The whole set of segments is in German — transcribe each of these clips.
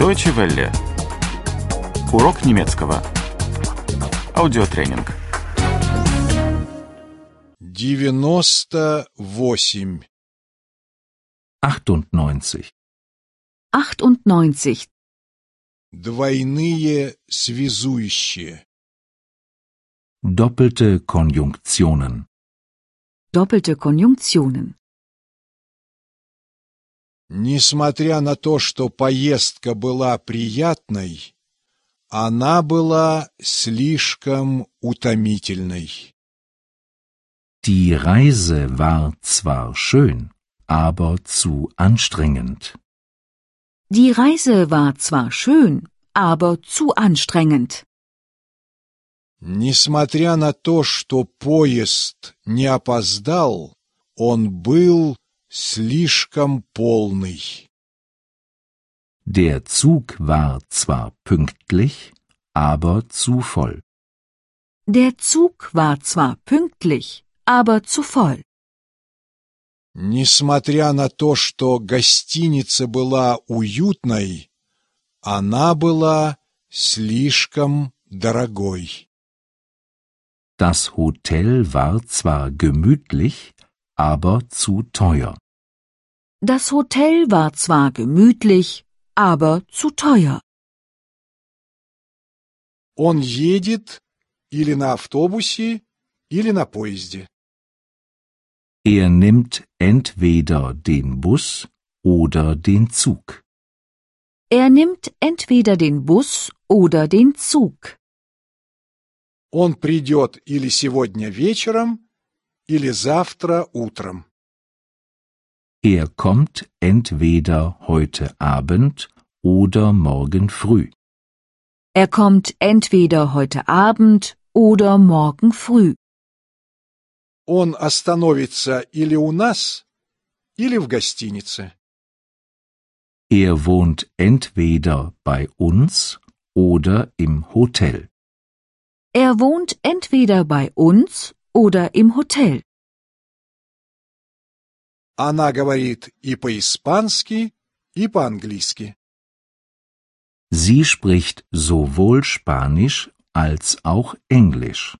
Deutsche Welle. Урок немецкого. Аудиотренинг. девяносто восемь, 98. 98. двойные связующие, Doppelte Konjunktionen. Doppelte Konjunktionen. Несмотря на то, что поездка была приятной, она была слишком утомительной. Die Reise war zwar schön, aber zu anstrengend. Die Reise war zwar schön, aber zu anstrengend. Несмотря на то, что поезд не опоздал, он был слишком полный. Der Zug war zwar pünktlich, aber zu voll. Der Zug war zwar pünktlich, aber zu voll. Несмотря на то, что гостиница была уютной, она была слишком дорогой. Das Hotel war zwar gemütlich, aber zu teuer. Das Hotel war zwar gemütlich, aber zu teuer. Он едет или на автобусе, или на поезде. Er nimmt entweder den Bus oder den Zug. Er nimmt entweder den Bus oder den Zug. Он придет или сегодня вечером, или завтра утром. Er kommt entweder heute Abend oder morgen früh. Er kommt entweder heute Abend oder morgen früh. Он остановится или у нас, или в гостинице. Er wohnt entweder bei uns oder im Hotel. Er wohnt entweder bei uns oder im Hotel. Она говорит и по-испански, и по-английски. Sie spricht sowohl Spanisch als auch Englisch.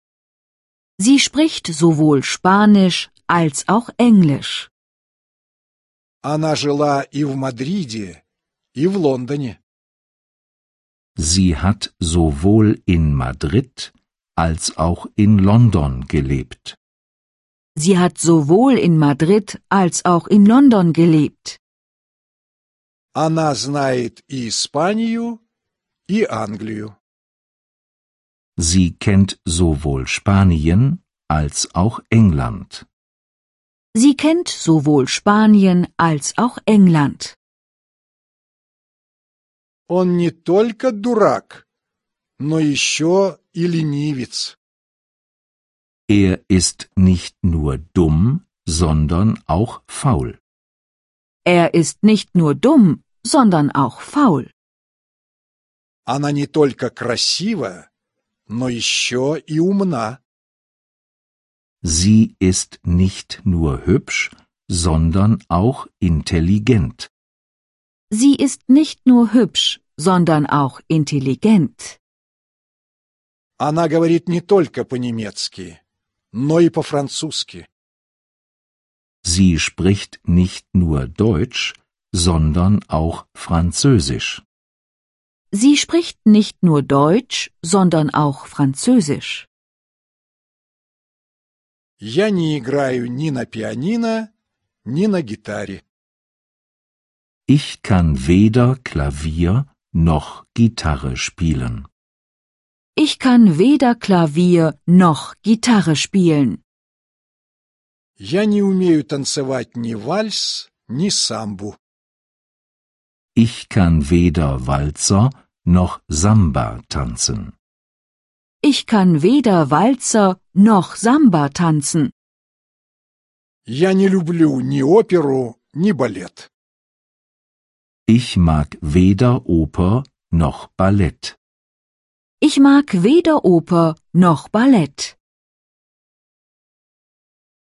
Sie spricht sowohl Spanisch als auch Englisch. Она жила и в Мадриде, и в Лондоне. Sie hat sowohl in Madrid als auch in London gelebt. Sie hat sowohl in Madrid als auch in London gelebt. Она знает и Испанию, и Англию. Sie kennt sowohl Spanien als auch England. Sie kennt sowohl Spanien als auch England. Он не только дурак, но еще и ленивец. Er ist nicht nur dumm, sondern auch faul. Er ist nicht nur dumm, sondern auch faul. Она не только красива, но еще и умна. Sie ist nicht nur hübsch, sondern auch intelligent. Sie ist nicht nur hübsch, sondern auch intelligent. Она говорит не только по-немецки, но и по-французски. Sie spricht nicht nur Deutsch, sondern auch Französisch. Sie spricht nicht nur Deutsch, sondern auch Französisch. Я не играю ни на пианино, ни на гитаре. Ich kann weder Klavier noch Gitarre spielen. Ich kann weder Klavier noch Gitarre spielen. Я не умею танцевать ни вальс, ни самбу. Ich kann weder Walzer noch Samba tanzen. Ich kann weder Walzer noch Samba tanzen. Я не люблю ни оперу, ни балет. Ich mag weder Oper noch Ballett. Ich mag weder Oper noch Ballett.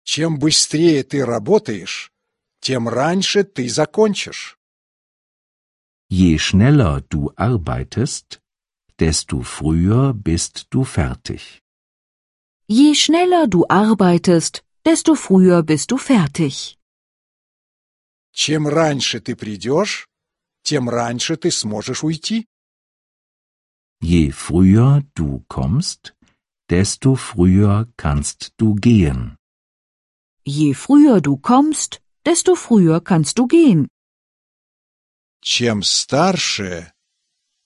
Чем быстрее ты работаешь, тем раньше ты закончишь. Je schneller du arbeitest, desto früher bist du fertig. Je schneller du arbeitest, desto früher bist du fertig. Чем раньше ты придешь, тем раньше ты сможешь уйти. Je früher du kommst, desto früher kannst du gehen. Je früher du kommst, desto früher kannst du gehen. Чем старше,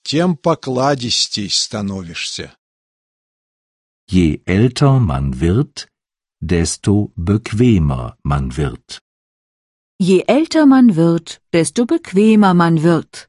тем покладистей становишься. Je älter man wird, desto bequemer man wird. Je älter man wird, desto bequemer man wird.